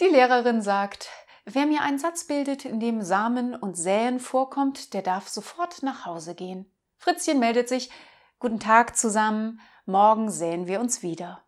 Die Lehrerin sagt, wer mir einen Satz bildet, in dem Samen und Säen vorkommt, der darf sofort nach Hause gehen. Fritzchen meldet sich, Guten Tag zusammen, morgen säen wir uns wieder.